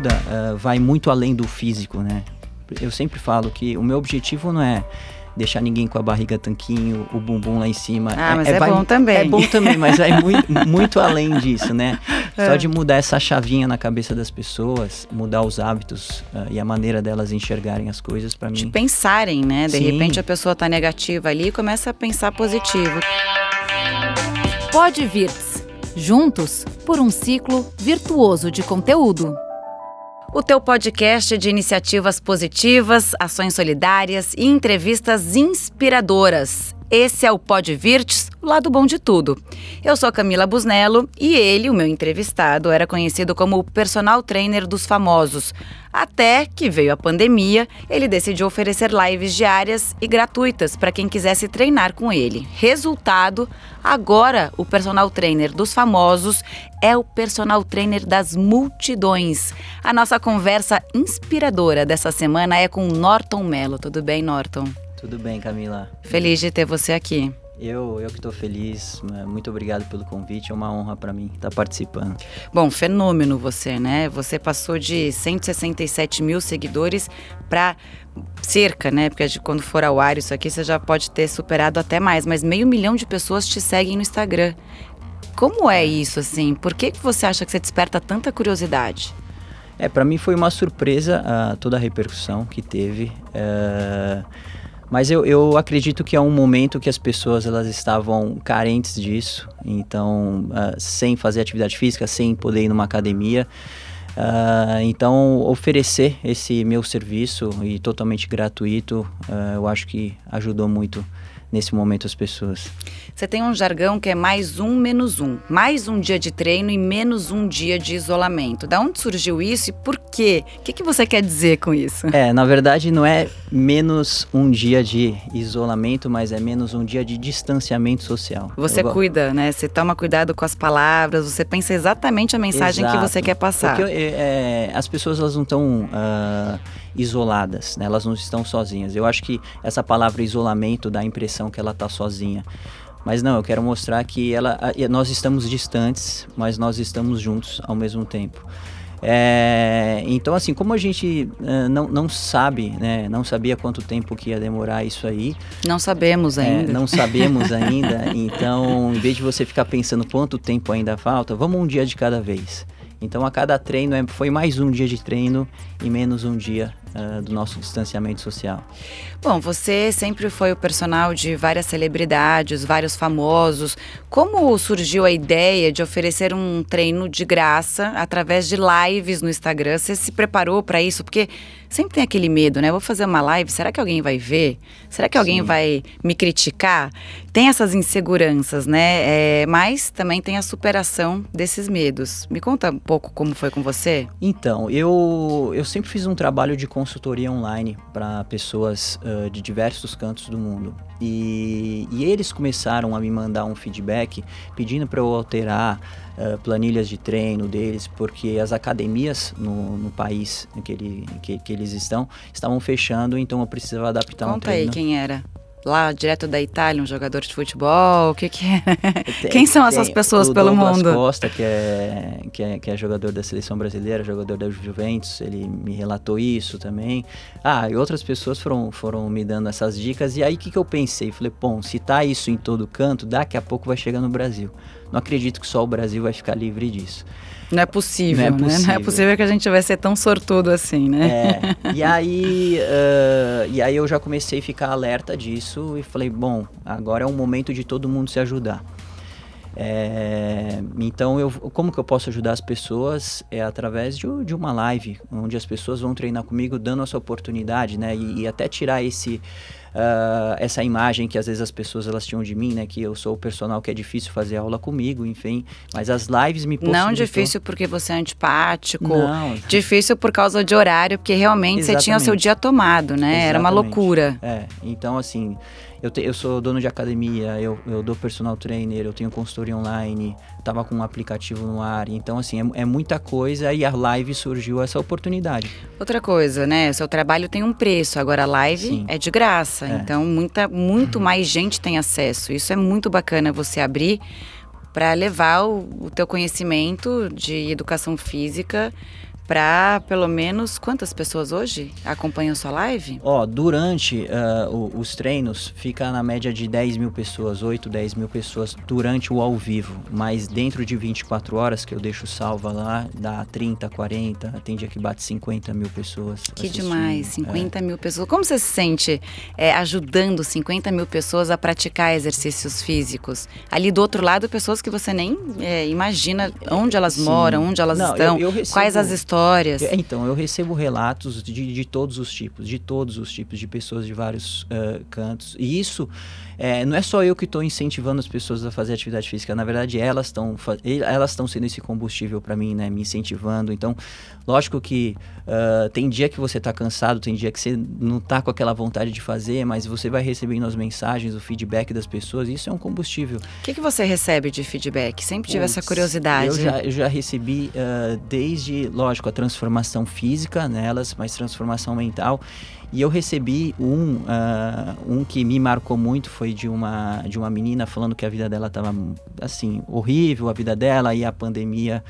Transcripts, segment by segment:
ajuda uh, vai muito além do físico, né? Eu sempre falo que o meu objetivo não é deixar ninguém com a barriga tanquinho, o bumbum lá em cima. Ah, é, mas é, é vai, bom também. É bom também, mas vai muito, muito além disso, né? É. Só de mudar essa chavinha na cabeça das pessoas, mudar os hábitos uh, e a maneira delas enxergarem as coisas para mim. De pensarem, né? De Sim. repente a pessoa tá negativa ali e começa a pensar positivo. Pode vir juntos por um ciclo virtuoso de conteúdo. O teu podcast de iniciativas positivas, ações solidárias e entrevistas inspiradoras. Esse é o Pod Virtus, o lado bom de tudo. Eu sou Camila Busnello e ele, o meu entrevistado, era conhecido como o personal trainer dos famosos. Até que veio a pandemia, ele decidiu oferecer lives diárias e gratuitas para quem quisesse treinar com ele. Resultado, agora o personal trainer dos famosos é o personal trainer das multidões. A nossa conversa inspiradora dessa semana é com Norton Mello. Tudo bem, Norton? Tudo bem, Camila. Feliz de ter você aqui. Eu, eu que estou feliz. Né? Muito obrigado pelo convite. É uma honra para mim estar participando. Bom, fenômeno você, né? Você passou de 167 mil seguidores para cerca, né? Porque quando for ao ar isso aqui, você já pode ter superado até mais. Mas meio milhão de pessoas te seguem no Instagram. Como é isso, assim? Por que, que você acha que você desperta tanta curiosidade? É, para mim foi uma surpresa uh, toda a repercussão que teve. Uh, mas eu, eu acredito que é um momento que as pessoas elas estavam carentes disso, então uh, sem fazer atividade física, sem poder ir numa academia. Uh, então oferecer esse meu serviço e totalmente gratuito, uh, eu acho que ajudou muito nesse momento as pessoas. Você tem um jargão que é mais um menos um, mais um dia de treino e menos um dia de isolamento. Da onde surgiu isso e por quê? O que, que você quer dizer com isso? É, na verdade não é menos um dia de isolamento, mas é menos um dia de distanciamento social. Você Eu... cuida, né? Você toma cuidado com as palavras, você pensa exatamente a mensagem Exato. que você quer passar. Porque é, é, as pessoas elas não estão uh, isoladas, né? elas não estão sozinhas. Eu acho que essa palavra isolamento dá a impressão que ela está sozinha. Mas não, eu quero mostrar que ela, nós estamos distantes, mas nós estamos juntos ao mesmo tempo. É, então, assim, como a gente uh, não, não sabe, né, não sabia quanto tempo que ia demorar isso aí. Não sabemos é, ainda. É, não sabemos ainda. então, em vez de você ficar pensando quanto tempo ainda falta, vamos um dia de cada vez. Então, a cada treino é, foi mais um dia de treino e menos um dia uh, do nosso distanciamento social. Bom, você sempre foi o personal de várias celebridades, vários famosos. Como surgiu a ideia de oferecer um treino de graça através de lives no Instagram? Você se preparou para isso? Porque sempre tem aquele medo, né? Vou fazer uma live, será que alguém vai ver? Será que alguém Sim. vai me criticar? Tem essas inseguranças, né? É, mas também tem a superação desses medos. Me conta um pouco como foi com você. Então, eu, eu sempre fiz um trabalho de consultoria online para pessoas uh, de diversos cantos do mundo. E, e eles começaram a me mandar um feedback pedindo para eu alterar uh, planilhas de treino deles, porque as academias no, no país que, ele, que, que, eles estão estavam fechando, então eu precisava adaptar Conta um treino. Conta aí quem era lá direto da Itália, um jogador de futebol? O que, que é? Quem são essas pessoas o pelo Douglas mundo? Costa, que é, que, é, que é jogador da seleção brasileira, jogador da Juventus, ele me relatou isso também. Ah, e outras pessoas foram, foram me dando essas dicas. E aí o que, que eu pensei? Falei, bom, se tá isso em todo canto, daqui a pouco vai chegar no Brasil. Não acredito que só o Brasil vai ficar livre disso. Não é possível, não é possível. Né? Não é possível que a gente vai ser tão sortudo assim, né? É. E aí, uh, e aí eu já comecei a ficar alerta disso e falei, bom, agora é o momento de todo mundo se ajudar. É, então, eu, como que eu posso ajudar as pessoas? É através de, de, uma live, onde as pessoas vão treinar comigo, dando essa oportunidade, né? E, e até tirar esse uh, essa imagem que às vezes as pessoas elas tinham de mim, né? Que eu sou o personal que é difícil fazer aula comigo, enfim. Mas as lives me possibilitou... Não difícil porque você é antipático. Não. Difícil por causa de horário, porque realmente Exatamente. você tinha o seu dia tomado, né? Exatamente. Era uma loucura. É, então assim... Eu, te, eu sou dono de academia, eu, eu dou personal trainer, eu tenho consultoria online, tava com um aplicativo no ar. Então, assim, é, é muita coisa e a live surgiu essa oportunidade. Outra coisa, né? O seu trabalho tem um preço, agora a live Sim. é de graça. É. Então, muita, muito uhum. mais gente tem acesso. Isso é muito bacana você abrir para levar o, o teu conhecimento de educação física para pelo menos quantas pessoas hoje acompanham sua live? Ó, durante uh, os treinos fica na média de 10 mil pessoas, 8, 10 mil pessoas durante o ao vivo. Mas dentro de 24 horas que eu deixo salva lá, dá 30, 40, tem dia que bate 50 mil pessoas. Que demais, 50 é. mil pessoas. Como você se sente é, ajudando 50 mil pessoas a praticar exercícios físicos? Ali do outro lado, pessoas que você nem é, imagina onde elas Sim. moram, onde elas Não, estão, eu, eu recebo, quais as histórias. Então, eu recebo relatos de, de todos os tipos, de todos os tipos, de pessoas de vários uh, cantos. E isso é, não é só eu que estou incentivando as pessoas a fazer atividade física, na verdade elas estão elas estão sendo esse combustível para mim, né, me incentivando. Então, lógico que uh, tem dia que você está cansado, tem dia que você não está com aquela vontade de fazer, mas você vai recebendo as mensagens, o feedback das pessoas, e isso é um combustível. O que, que você recebe de feedback? Sempre tive Puts, essa curiosidade. Eu já, eu já recebi uh, desde, lógico, a transformação física nelas, mas transformação mental. E eu recebi um, uh, um que me marcou muito, foi de uma, de uma menina falando que a vida dela estava assim, horrível, a vida dela, e a pandemia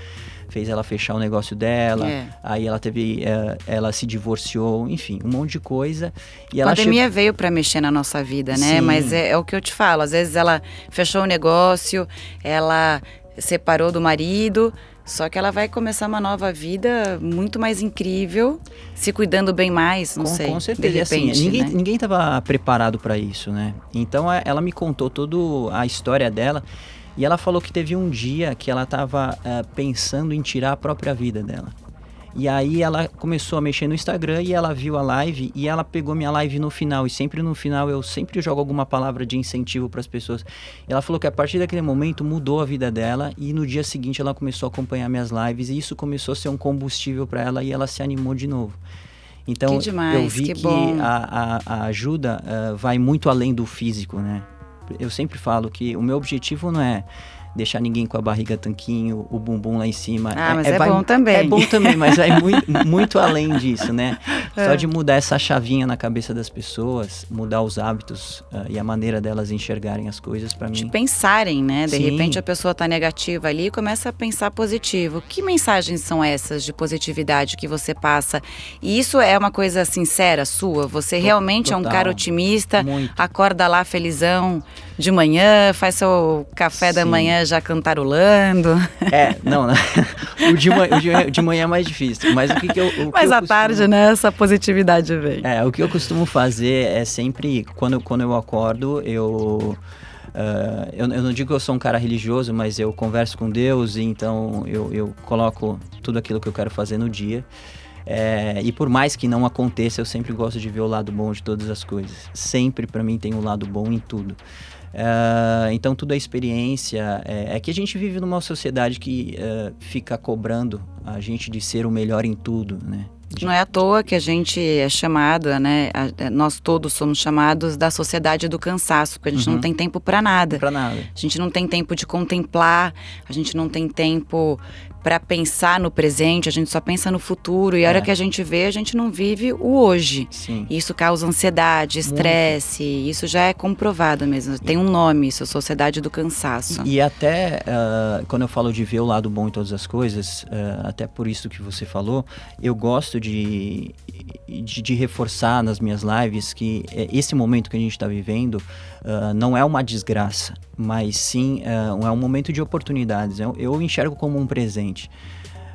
fez ela fechar o negócio dela, é. aí ela teve, uh, ela se divorciou, enfim, um monte de coisa. E a pandemia che... veio para mexer na nossa vida, né? Sim. Mas é, é o que eu te falo, às vezes ela fechou o negócio, ela separou do marido, só que ela vai começar uma nova vida muito mais incrível, se cuidando bem mais, não com, sei. Com certeza. De assim, repente, assim, ninguém, né? ninguém estava preparado para isso, né? Então é, ela me contou toda a história dela e ela falou que teve um dia que ela estava uh, eh, pensando em tirar a própria vida dela. E aí ela começou a mexer no Instagram e ela viu a live e ela pegou minha live no final. E sempre no final eu sempre jogo alguma palavra de incentivo para as pessoas. E ela falou que a partir daquele momento mudou a vida dela e no dia seguinte ela começou a acompanhar minhas lives e isso começou a ser um combustível para ela e ela se animou de novo. Então demais, eu vi que, que a, a, a, ajuda uh, vai muito além do físico, né? Eu sempre falo que o meu objetivo não é deixar ninguém com a barriga tanquinho, o bumbum lá em cima. Ah, é, mas é, é vai, bom também. É bom também, mas vai muito, muito além disso, né? É. Só de mudar essa chavinha na cabeça das pessoas, mudar os hábitos uh, e a maneira delas enxergarem as coisas para mim. De pensarem, né? De Sim. repente a pessoa tá negativa ali e começa a pensar positivo. Que mensagens são essas de positividade que você passa? E isso é uma coisa sincera sua? Você realmente Total. é um cara otimista, muito. acorda lá felizão de manhã, faz seu café Sim. da manhã já cantarolando. É, não, né? o, de manhã, o de, de manhã é mais difícil. Mas o que, que eu. O mas à costumo... tarde, né? Essa positividade vem. É, o que eu costumo fazer é sempre, quando, quando eu acordo, eu. Uh, eu, eu, não digo que eu sou um cara religioso, mas eu converso com Deus, e então eu, eu coloco tudo aquilo que eu quero fazer no dia. É, e por mais que não aconteça, eu sempre gosto de ver o lado bom de todas as coisas. Sempre para mim tem um lado bom em tudo. Uh, então tudo é experiência. É, é, que a gente vive numa sociedade que uh, fica cobrando a gente de ser o melhor em tudo, né? Não é à toa que a gente é chamada, né? É, nós todos somos chamados da sociedade do cansaço, porque a gente uhum. não tem tempo para nada. Para nada. A gente não tem tempo de contemplar, a gente não tem tempo para pensar no presente, a gente só pensa no futuro e a hora é. que a gente vê, a gente não vive o hoje. Sim. Isso causa ansiedade, estresse, isso já é comprovado mesmo. Tem um nome, isso, sociedade do cansaço. E, e até uh, quando eu falo de ver o lado bom em todas as coisas, uh, até por isso que você falou, eu gosto de, de, de reforçar nas minhas lives que eh, esse momento que a gente está vivendo uh, não é uma desgraça, mas sim uh, é um momento de oportunidades. Eu, eu enxergo como um presente.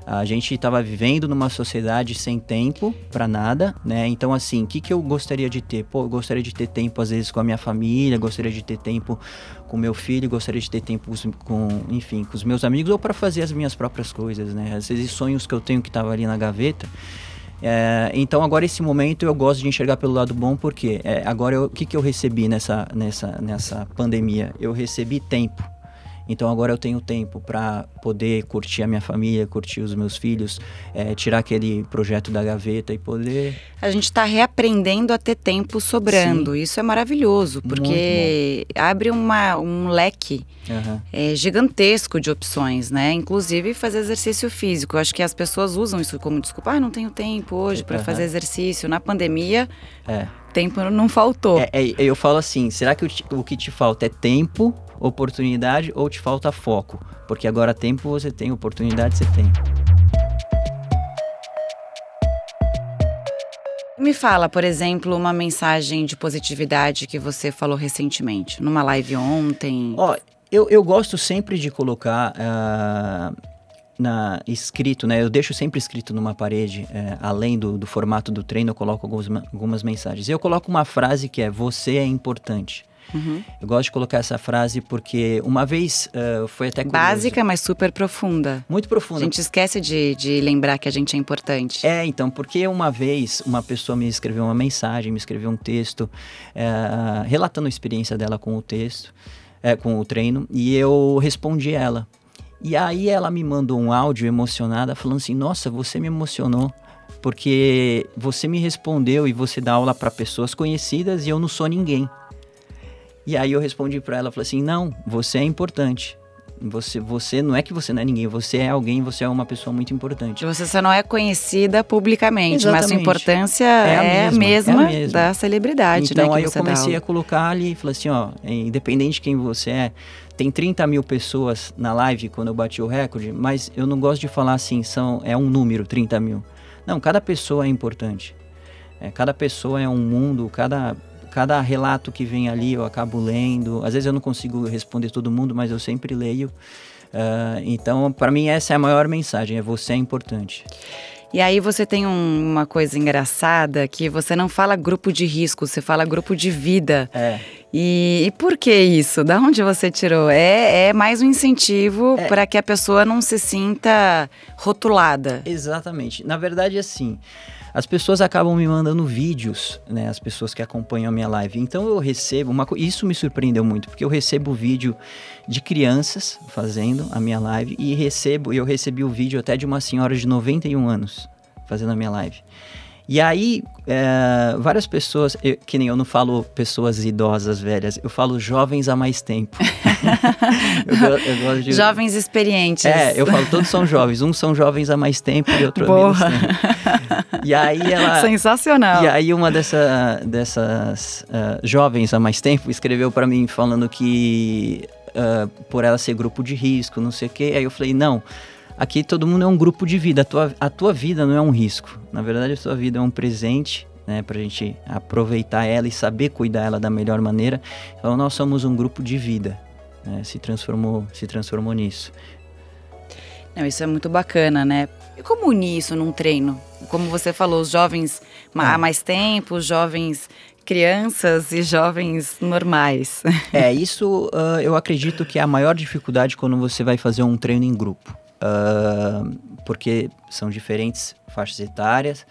A gente estava vivendo numa sociedade sem tempo para nada, né? Então, assim, o que, que eu gostaria de ter? Pô, eu gostaria de ter tempo, às vezes, com a minha família, gostaria de ter tempo com meu filho, gostaria de ter tempo com, enfim, com os meus amigos ou para fazer as minhas próprias coisas, né? Às vezes, sonhos que eu tenho que estavam ali na gaveta é, então agora esse momento eu gosto de enxergar pelo lado bom porque é, agora o que, que eu recebi nessa, nessa, nessa pandemia? Eu recebi tempo. Então agora eu tenho tempo para poder curtir a minha família, curtir os meus filhos, é, tirar aquele projeto da gaveta e poder. A gente está reaprendendo a ter tempo sobrando. Sim. Isso é maravilhoso, porque abre uma, um leque uhum. é, gigantesco de opções, né? Inclusive fazer exercício físico. Eu acho que as pessoas usam isso como desculpa. Ah, não tenho tempo hoje para uhum. fazer exercício. Na pandemia. É tempo não faltou. É, é, eu falo assim: será que o, o, que te falta é tempo oportunidade ou te falta foco? Porque agora tempo você tem, oportunidade você tem. Me fala, por exemplo, uma mensagem de positividade que você falou recentemente, numa live ontem. Ó, eu, eu gosto sempre de colocar uh, na, escrito, né? Eu deixo sempre escrito numa parede, é, além do, do, formato do treino, eu coloco algumas, algumas mensagens. Eu coloco uma frase que é: Você é importante. Uhum. Eu gosto de colocar essa frase porque uma vez uh, foi até curioso. Básica, mas super profunda. Muito profunda. A gente esquece de, de lembrar que a gente é importante. É, então, porque uma vez uma pessoa me escreveu uma mensagem, me escreveu um texto, uh, relatando a experiência dela com o texto, uh, com o treino, e eu respondi ela. E aí ela me mandou um áudio emocionada falando assim: Nossa, você me emocionou. Porque você me respondeu e você dá aula para pessoas conhecidas e eu não sou ninguém. E aí eu respondi para ela, falei assim: "Não, você é importante. Você, você não é que você não é ninguém, você é alguém, você é uma pessoa muito importante. Você só não é conhecida publicamente, Exatamente. mas a importância é a, é mesma, mesma, é a mesma, da celebridade. Então né, aí eu comecei a colocar ali e falei assim: ó, independente de quem você é, tem 30 mil pessoas na live quando eu bati o recorde, mas eu não gosto de falar assim, são, é um número, 30 mil. Não, cada pessoa é importante. É, cada pessoa é um mundo, cada, cada relato que vem ali eu acabo lendo. Às vezes eu não consigo responder todo mundo, mas eu sempre leio. Uh, então, para mim, essa é a maior mensagem: é você é importante. E aí você tem um, uma coisa engraçada que você não fala grupo de risco, você fala grupo de vida. É. E, e por que isso? Da onde você tirou? É, é mais um incentivo é. para que a pessoa não se sinta rotulada. Exatamente. Na verdade, assim, as pessoas acabam me mandando vídeos, né? As pessoas que acompanham a minha live. Então eu recebo uma isso me surpreendeu muito, porque eu recebo vídeo de crianças fazendo a minha live e recebo, eu recebi o vídeo até de uma senhora de 91 anos fazendo a minha live. E aí, é, várias pessoas, eu, que nem eu não falo pessoas idosas, velhas, eu falo jovens há mais tempo. eu, eu gosto de, jovens experientes. É, eu falo, todos são jovens. Uns são jovens há mais tempo e outro há menos tempo. E aí ela... Sensacional. E aí uma dessa, dessas uh, jovens há mais tempo escreveu para mim falando que uh, por ela ser grupo de risco, não sei o quê. Aí eu falei, não Aqui todo mundo é um grupo de vida. A tua, a tua vida não é um risco. Na verdade, a tua vida é um presente, né? Pra gente aproveitar ela e saber cuidar ela da melhor maneira. Então, nós somos um grupo de vida. Né? Se transformou, se transformou nisso. Não, isso é muito bacana, né? E como unir isso num treino? Como você falou, os jovens há ah. mais tempo, os jovens crianças e jovens normais. É, isso uh, eu acredito que é a maior dificuldade quando você vai fazer um treino em grupo uh, porque são diferentes faixas etárias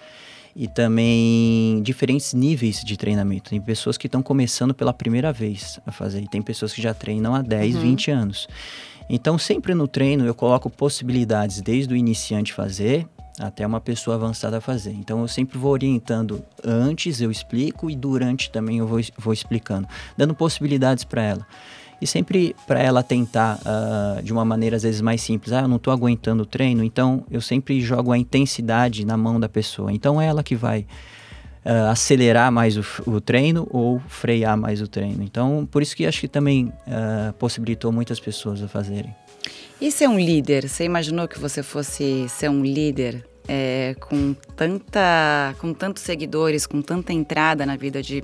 e também diferentes níveis de treinamento. Tem pessoas que estão começando pela primeira vez a fazer, e tem pessoas que já treinam há 10, uhum. 20 anos. Então, sempre no treino eu coloco possibilidades desde o iniciante fazer até uma pessoa avançada fazer. Então, eu sempre vou orientando antes, eu explico e durante também eu vou, vou explicando, dando possibilidades para ela. E sempre para ela tentar uh, de uma maneira às vezes mais simples. Ah, eu não estou aguentando o treino, então eu sempre jogo a intensidade na mão da pessoa. Então é ela que vai uh, acelerar mais o, o, treino ou frear mais o treino. Então por isso que acho que também uh, possibilitou muitas pessoas a fazerem. E ser um líder? Você imaginou que você fosse ser um líder é, com tanta, com tantos seguidores, com tanta entrada na vida de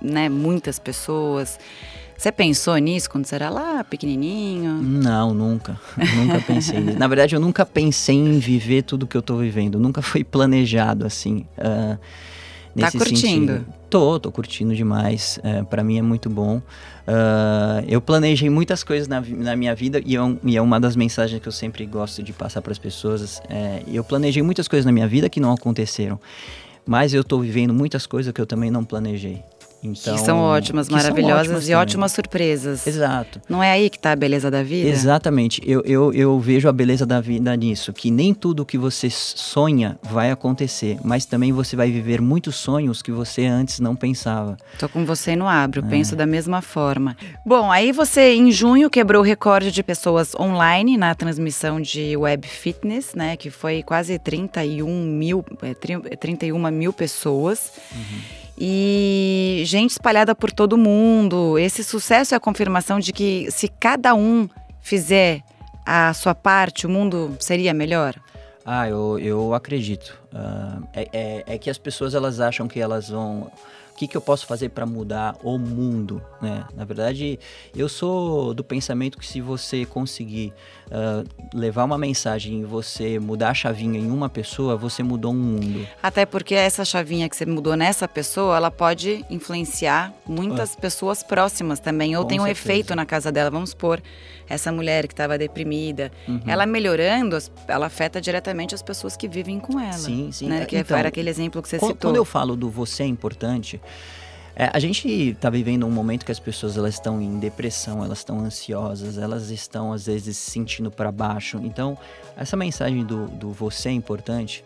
né, muitas pessoas? Você pensou nisso quando você era lá, pequenininho? Não, nunca. nunca pensei nisso. Na verdade, eu nunca pensei em viver tudo que eu tô vivendo. Nunca foi planejado assim. Uh, nesse tá curtindo? Sentido. Tô, tô curtindo demais. Uh, para mim é muito bom. Uh, eu planejei muitas coisas na, na minha vida e, eu, e, é uma das mensagens que eu sempre gosto de passar para as pessoas. É, eu planejei muitas coisas na minha vida que não aconteceram, mas eu estou vivendo muitas coisas que eu também não planejei. Então, que são ótimas, que maravilhosas são ótimas e ótimas surpresas. Exato. Não é aí que está a beleza da vida? Exatamente. Eu, eu, eu vejo a beleza da vida nisso, que nem tudo que você sonha vai acontecer, mas também você vai viver muitos sonhos que você antes não pensava. Tô com você no abro, é. penso da mesma forma. Bom, aí você em junho quebrou o recorde de pessoas online na transmissão de web fitness, né? Que foi quase 31 mil, é, 31 mil pessoas. Uhum e gente espalhada por todo mundo. Esse sucesso é a confirmação de que se cada um fizer a sua parte, o mundo seria melhor? Ah, eu, eu acredito. Uh, é, é, é, que as pessoas elas acham que elas vão o que, que eu posso fazer para mudar o mundo, né? Na verdade, eu sou do pensamento que se você conseguir uh, levar uma mensagem e você mudar a chavinha em uma pessoa, você mudou um mundo. Até porque essa chavinha que você mudou nessa pessoa, ela pode influenciar muitas ah. pessoas próximas também, ou Com tem um certeza. efeito na casa dela, vamos supor essa mulher que estava deprimida, uhum. ela melhorando, ela afeta diretamente as pessoas que vivem com ela. Sim, sim. Né? Que então, era aquele exemplo que você quando, citou. Quando eu falo do você é importante, é, a gente está vivendo um momento que as pessoas elas estão em depressão, elas estão ansiosas, elas estão às vezes se sentindo para baixo. Então, essa mensagem do, do você é importante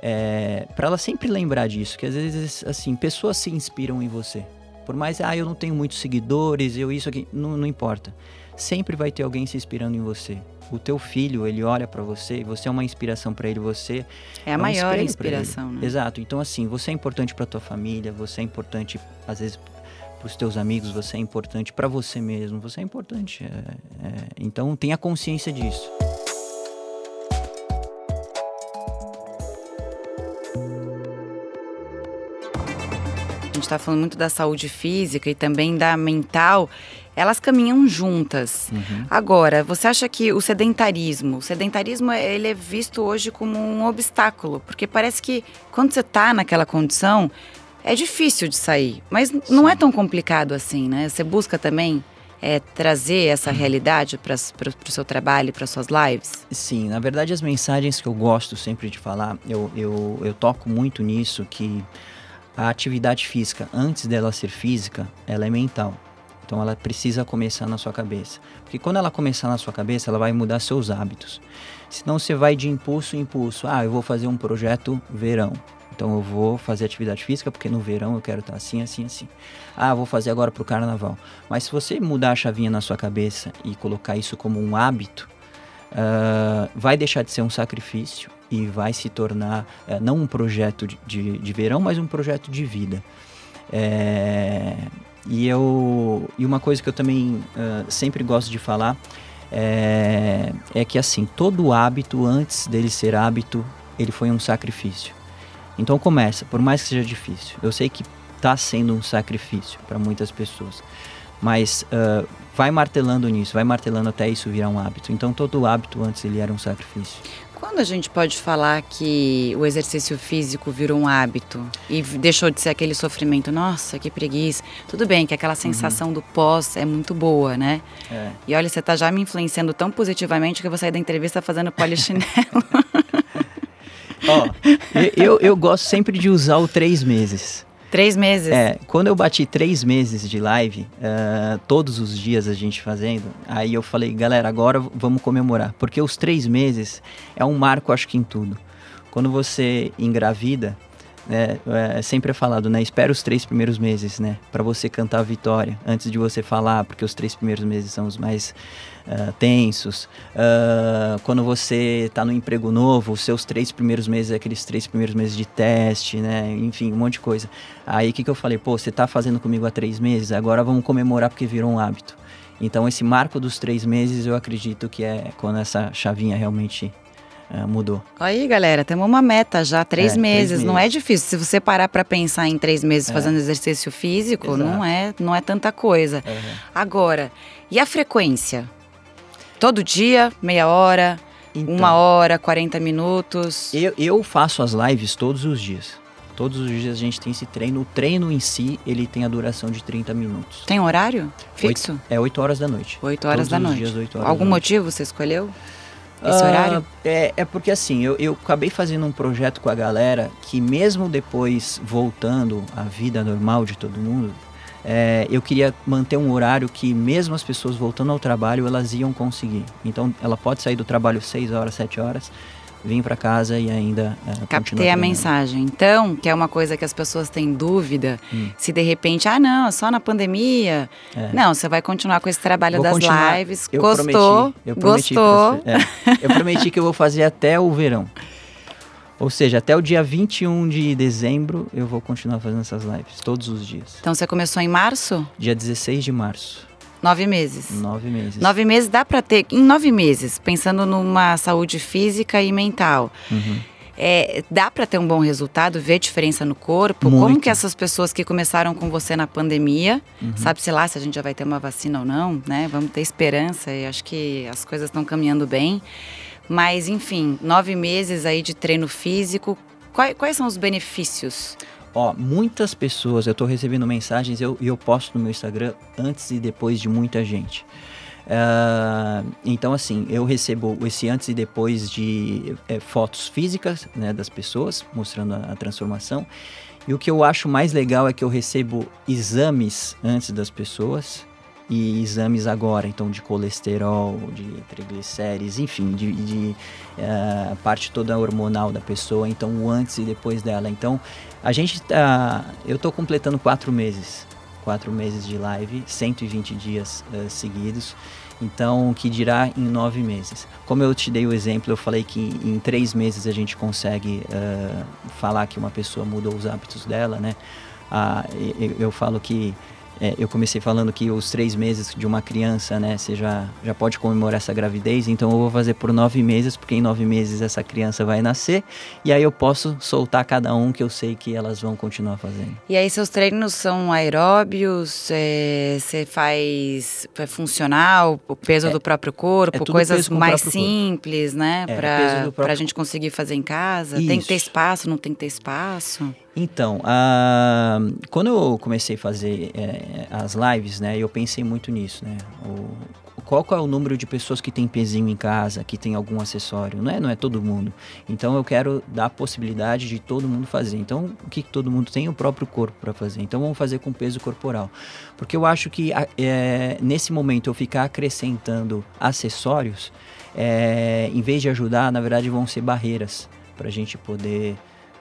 é, para ela sempre lembrar disso, que às vezes assim pessoas se inspiram em você. Por mais, ah, eu não tenho muitos seguidores, eu isso aqui, não, não importa sempre vai ter alguém se inspirando em você. O teu filho, ele olha para você, você é uma inspiração para ele, você é a é maior inspiração, né? Exato. Então assim, você é importante para tua família, você é importante às vezes para os teus amigos, você é importante para você mesmo, você é importante. É, é, então tenha consciência disso. A gente está falando muito da saúde física e também da mental elas caminham juntas. Uhum. Agora, você acha que o sedentarismo, o sedentarismo ele é visto hoje como um obstáculo, porque parece que quando você está naquela condição é difícil de sair, mas Sim. não é tão complicado assim, né? Você busca também é, trazer essa uhum. realidade para o seu trabalho, para suas lives? Sim, na verdade as mensagens que eu gosto sempre de falar, eu, eu, eu toco muito nisso que a atividade física, antes dela ser física, ela é mental. Então ela precisa começar na sua cabeça. Porque quando ela começar na sua cabeça, ela vai mudar seus hábitos. Senão você vai de impulso em impulso. Ah, eu vou fazer um projeto verão. Então eu vou fazer atividade física porque no verão eu quero estar assim, assim, assim. Ah, vou fazer agora para o carnaval. Mas se você mudar a chavinha na sua cabeça e colocar isso como um hábito, uh, vai deixar de ser um sacrifício e vai se tornar uh, não um projeto de, de, de, verão, mas um projeto de vida. É, e, eu, e uma coisa que eu também uh, sempre gosto de falar é, é que assim, todo hábito, antes dele ser hábito, ele foi um sacrifício. Então começa, por mais que seja difícil. Eu sei que está sendo um sacrifício para muitas pessoas, mas uh, vai martelando nisso, vai martelando até isso virar um hábito. Então todo hábito antes ele era um sacrifício. Quando a gente pode falar que o exercício físico virou um hábito e deixou de ser aquele sofrimento, nossa, que preguiça. Tudo bem que aquela sensação uhum. do pós é muito boa, né? É. E olha, você está já me influenciando tão positivamente que eu vou sair da entrevista fazendo polichinelo. Ó, eu, eu gosto sempre de usar o três meses. Três meses? É, quando eu bati três meses de live, uh, todos os dias a gente fazendo, aí eu falei, galera, agora vamos comemorar. Porque os três meses é um marco, acho que em tudo. Quando você engravida, né, é sempre é falado, né? Espera os três primeiros meses, né? para você cantar a vitória, antes de você falar, porque os três primeiros meses são os mais uh, tensos. Uh, quando você está no emprego novo, os seus três primeiros meses é aqueles três primeiros meses de teste, né? Enfim, um monte de coisa. Aí o que, que eu falei? Pô, você está fazendo comigo há três meses, agora vamos comemorar porque virou um hábito. Então esse marco dos três meses eu acredito que é quando essa chavinha realmente uh, mudou. Aí, galera, temos uma meta já, três, é, meses. três meses. Não é difícil. Se você parar para pensar em três meses é. fazendo exercício físico, não é, não é tanta coisa. Uhum. Agora, e a frequência? Todo dia, meia hora, então, uma hora, 40 minutos? Eu, eu faço as lives todos os dias. Todos os dias a gente tem esse treino. O treino em si, ele tem a duração de 30 minutos. Tem horário fixo? Oito, é 8 horas da noite. 8 horas Todos da noite. Dias, 8 horas Algum motivo você escolheu? Esse uh, horário? É, é porque assim, eu, eu acabei fazendo um projeto com a galera que mesmo depois voltando à vida normal de todo mundo, é, eu queria manter um horário que mesmo as pessoas voltando ao trabalho, elas iam conseguir. Então, ela pode sair do trabalho 6 horas, 7 horas, vir para casa e ainda é, Captei a mensagem. Então, que é uma coisa que as pessoas têm dúvida, hum. se de repente, ah não, só na pandemia. É. Não, você vai continuar com esse trabalho vou das continuar. lives. Eu Gostou? Prometi, eu prometi gostou? é, eu prometi que eu vou fazer até o verão. Ou seja, até o dia 21 de dezembro eu vou continuar fazendo essas lives, todos os dias. Então você começou em março? Dia 16 de março. Nove meses. Nove meses. Nove meses dá para ter. Em nove meses, pensando numa saúde física e mental. Uhum. É, dá para ter um bom resultado, ver diferença no corpo? Muito. Como que essas pessoas que começaram com você na pandemia, Uhum. sabe-se lá se a gente já vai ter uma vacina ou não, né? Vamos ter esperança e acho que as coisas estão caminhando bem. Mas, enfim, nove meses aí de treino físico, quais, quais são os benefícios? Ó, muitas pessoas, eu tô recebendo mensagens e eu, eu posto no meu Instagram antes e depois de muita gente. Ah, então, assim, eu recebo esse antes e depois de eh, fotos físicas né, das pessoas, mostrando a, a transformação. E o que eu acho mais legal é que eu recebo exames antes das pessoas e exames agora, então de colesterol, de triglicérides, enfim, de, de a parte toda hormonal da pessoa, então o antes e depois dela. Então a gente tá, eu estou completando quatro meses, quatro meses de live, 120 dias eh, seguidos. Então, o que dirá em nove meses? Como eu te dei o exemplo, eu falei que em três meses a gente consegue eh, falar que uma pessoa mudou os hábitos dela, né? Ah, eu, eu falo que é, eu comecei falando que os três meses de uma criança, né, você já, já pode comemorar essa gravidez, então eu vou fazer por nove meses, porque em nove meses essa criança vai nascer, e aí eu posso soltar cada um que eu sei que elas vão continuar fazendo. E aí seus treinos são aeróbios, é, você faz é funcional, o peso É- do próprio corpo, é coisas mais corpo. simples, né? É, do próprio- pra gente conseguir fazer em casa. Tem que ter Isso. espaço, não tem que ter espaço? Então, quando eu comecei a fazer eh, as lives, né, eu pensei muito nisso, né? O, qual que é o número de pessoas que tem pezinho em casa, que tem algum acessório? Não é, não é todo mundo. Então eu quero dar a possibilidade de todo mundo fazer. Então, o que, que todo mundo tem? O próprio corpo para fazer. Então vamos fazer com peso corporal. Porque eu acho que eh, nesse momento eu ficar acrescentando acessórios, eh, em vez de ajudar, na verdade vão ser barreiras para a gente poder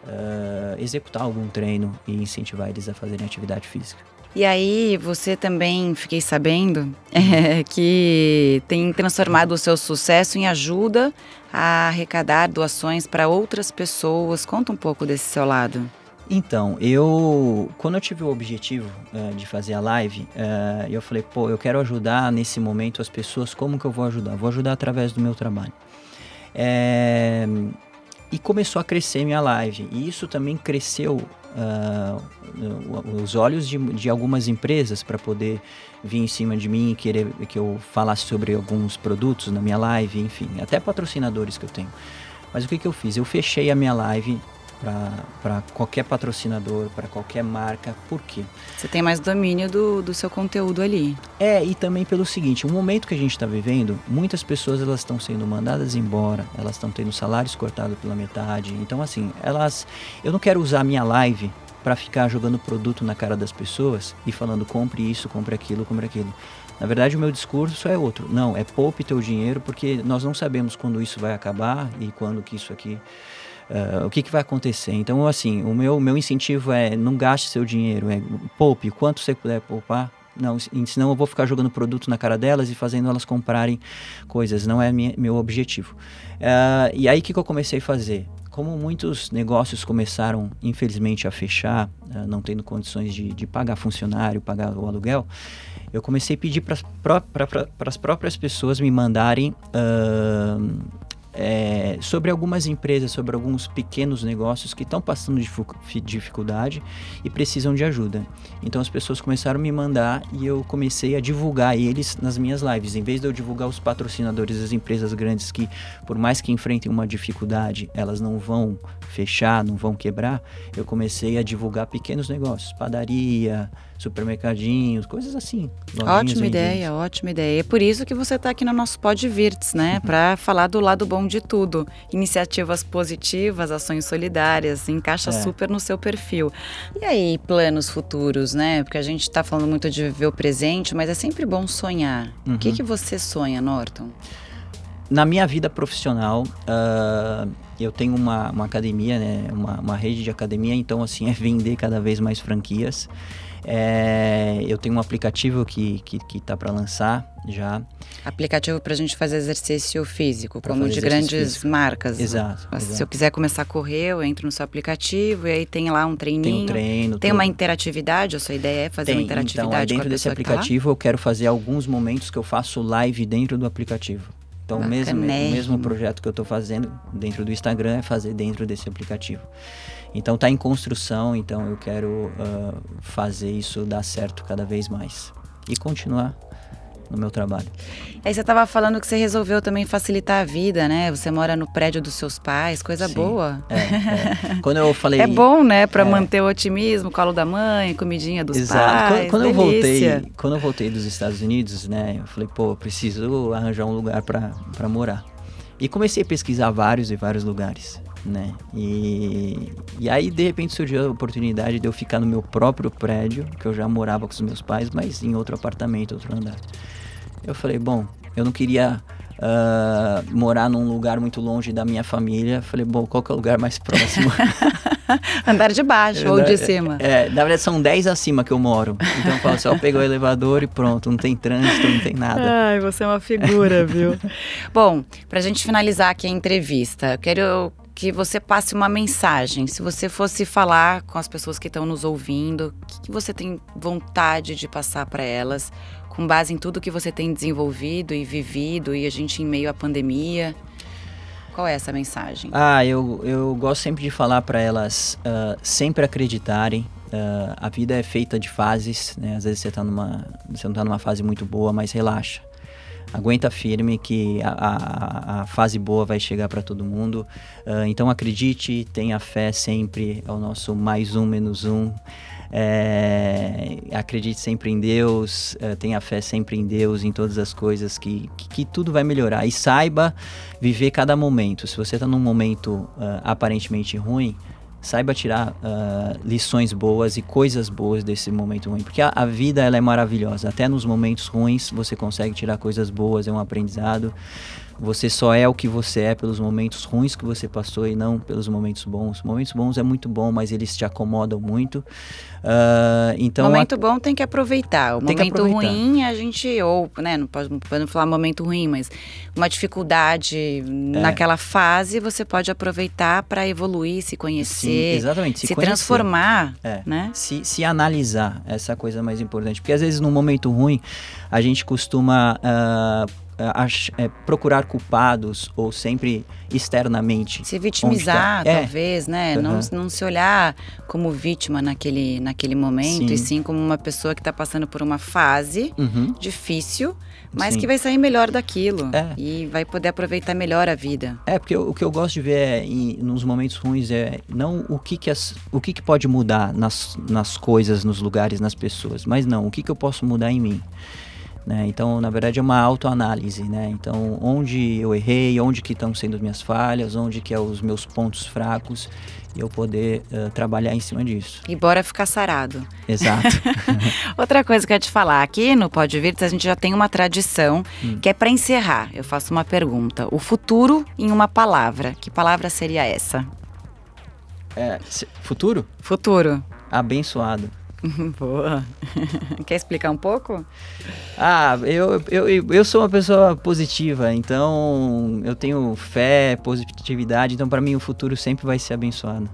ah, executar algum treino e incentivar eles a fazerem atividade física. E aí, você também, fiquei sabendo, é, que tem transformado o seu sucesso em ajuda a arrecadar doações para outras pessoas. Conta um pouco desse seu lado. Então, eu quando eu tive o objetivo eh, de fazer a live, eh, eu falei, pô, eu quero ajudar nesse momento as pessoas. Como que eu vou ajudar? Vou ajudar através do meu trabalho. Eh, e começou a crescer minha live. E isso também cresceu o- os olhos de, de algumas empresas para poder vir em cima de mim e querer que eu falasse sobre alguns produtos na minha live, enfim, até patrocinadores que eu tenho. Mas o que, que eu fiz? Eu fechei a minha live para qualquer patrocinador, para qualquer marca. Por quê? Você tem mais domínio do, do seu conteúdo ali. É, e também pelo seguinte, o momento que a gente está vivendo, muitas pessoas elas estão sendo mandadas embora, elas estão tendo salários cortados pela metade. Então, assim, elas. Eu não quero usar a minha live para ficar jogando produto na cara das pessoas e falando compre isso, compre aquilo, compre aquilo. Na verdade, o meu discurso é outro. Não, é poupe teu dinheiro, porque nós não sabemos quando isso vai acabar e quando que isso aqui. Ah, o que, que vai acontecer? Então, assim, o meu, meu incentivo é não gaste seu dinheiro, é poupe, o quanto você puder poupar, não, se- senão eu vou ficar jogando produto na cara delas e fazendo elas comprarem coisas. Não é minha, meu objetivo. Ah, e aí, o que, que eu comecei a fazer? Como muitos negócios começaram, infelizmente, a fechar, ah, não tendo condições de, de pagar funcionário, pagar o aluguel, eu comecei a pedir para as próprias pessoas me mandarem é, sobre algumas empresas, sobre alguns pequenos negócios que estão passando dificuldade e precisam de ajuda. Então as pessoas começaram a me mandar e eu comecei a divulgar eles nas minhas lives. Em vez de eu divulgar os patrocinadores das empresas grandes que, por mais que enfrentem uma dificuldade, elas não vão fechar, não vão quebrar, eu comecei a divulgar pequenos negócios, padaria, supermercadinhos, coisas assim. Ótima ideia, ótima ideia. É por isso que você está aqui no nosso Pod Virtus, né? Para falar do lado bom de tudo. Iniciativas positivas, ações solidárias, encaixa É. super no seu perfil. E aí, planos futuros, né? Porque a gente está falando muito de viver o presente, mas é sempre bom sonhar. O que, Uhum. que você sonha, Norton? na minha vida profissional, ah, eu tenho uma, uma academia, né? Uma, uma rede de academia, então assim, é vender cada vez mais franquias. É, eu tenho um aplicativo que, que, que tá para lançar já. Aplicativo para a gente fazer exercício físico, pra como de grandes físico. marcas. Exato, Se exato. eu quiser começar a correr, eu entro no seu aplicativo e aí tem lá um treininho. Tem um treino. Tem tudo. uma interatividade, a sua ideia é fazer tem, uma interatividade então, dentro desse tá aplicativo tá eu quero fazer alguns momentos que eu faço live dentro do aplicativo. Então, o mesmo, mesmo projeto que eu estou fazendo dentro do Instagram é fazer dentro desse aplicativo. Então, está em construção, então eu quero uh, fazer isso dar certo cada vez mais. E continuar no meu trabalho. Aí você estava falando que você resolveu também facilitar a vida, né? Você mora no prédio dos seus pais, coisa Sim, boa. É, é. Quando eu falei. É bom, né? Para é. manter o otimismo, colo da mãe, comidinha dos Exato. pais. Quando, quando eu voltei, quando eu voltei dos Estados Unidos, né? Eu falei, pô, preciso arranjar um lugar para morar. E comecei a pesquisar vários e vários lugares. Né? E, e aí, de repente, surgiu a oportunidade de eu ficar no meu próprio prédio, que eu já morava com os meus pais, mas em outro apartamento, outro andar. Eu falei, bom, eu não queria uh, morar num lugar muito longe da minha família. Falei, bom, qual que é o lugar mais próximo? Andar de baixo ou de cima? É, na verdade são 10 acima que eu moro. Então eu falo, só pegar o elevador e pronto, não tem trânsito, não tem nada. Ai, você é uma figura, viu? bom, pra gente finalizar aqui a entrevista, eu quero que você passe uma mensagem. Se você fosse falar com as pessoas que estão nos ouvindo, o que, que você tem vontade de passar para elas? com base em tudo que você tem desenvolvido e vivido e a gente em meio à pandemia? Qual é essa mensagem? Ah, eu, eu gosto sempre de falar para elas uh, sempre acreditarem. Uh, a vida é feita de fases, né? Às vezes você, tá numa, você não está numa fase muito boa, mas relaxa. Aguenta firme que a, a, a fase boa vai chegar para todo mundo. Uh, então acredite, tenha fé sempre. É o nosso mais um, menos um. É, acredite sempre em Deus, é, tenha fé sempre em Deus, em todas as coisas, que, que, que tudo vai melhorar. E saiba viver cada momento. Se você está num momento uh, aparentemente ruim, saiba tirar uh, lições boas e coisas boas desse momento ruim, porque a, a, vida ela é maravilhosa. Até nos momentos ruins você consegue tirar coisas boas, é um aprendizado. Você só é o que você é pelos momentos ruins que você passou e não pelos momentos bons. Momentos bons é muito bom, mas eles te acomodam muito. Uh, então momento a... bom tem que aproveitar. O tem momento aproveitar. ruim a gente ou, né, não pode, não falar momento ruim, mas uma dificuldade é. naquela fase você pode aproveitar para evoluir, se conhecer, Sim, exatamente, se, se transformar, é. né? Se, se analisar, essa é a coisa mais importante, porque às vezes num momento ruim a gente costuma uh, é, procurar culpados ou sempre externamente. Se vitimizar, tá. talvez, é. né? Uhum. Não, não se olhar como vítima naquele, naquele momento, sim. e sim como uma pessoa que está passando por uma fase uhum. difícil, mas sim. que vai sair melhor daquilo é. e vai poder aproveitar melhor a vida. É, porque o, o que eu gosto de ver é, em, nos momentos ruins é não o que, que, as, o que, que pode mudar nas, nas coisas, nos lugares, nas pessoas, mas não, o que, que eu posso mudar em mim. Né? Então, na verdade, é uma autoanálise, né? Então, onde eu errei, onde que estão sendo as minhas falhas, onde que é os meus pontos fracos e eu poder uh, trabalhar em cima disso. E bora ficar sarado. Exato. Outra coisa que eu ia te falar, aqui no Pode Vir, a gente já tem uma tradição hum. que é para encerrar. Eu faço uma pergunta. O futuro em uma palavra. Que palavra seria essa? É, futuro? Futuro. Abençoado. Boa. Quer explicar um pouco? Ah, eu, eu, eu sou uma pessoa positiva, então eu tenho fé, positividade, então para mim o futuro sempre vai ser abençoado.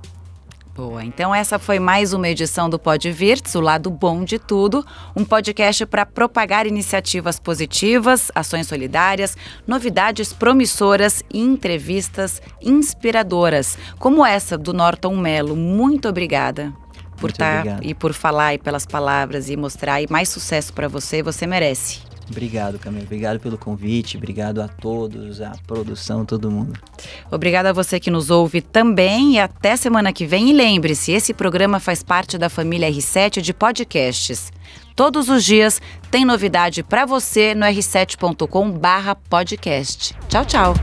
Boa, então essa foi mais uma edição do Pod Virtus, o lado bom de tudo, um podcast para propagar iniciativas positivas, ações solidárias, novidades promissoras e entrevistas inspiradoras, como essa do Norton Melo. Muito obrigada por estar tá e por falar e pelas palavras e mostrar e mais sucesso para você, você merece. Obrigado, Camila. Obrigado pelo convite. Obrigado a todos, a produção, todo mundo. Obrigada a você que nos ouve também e até semana que vem. E lembre-se, esse programa faz parte da família R7 de podcasts. Todos os dias tem novidade para você no r7.com/podcast. Tchau, tchau.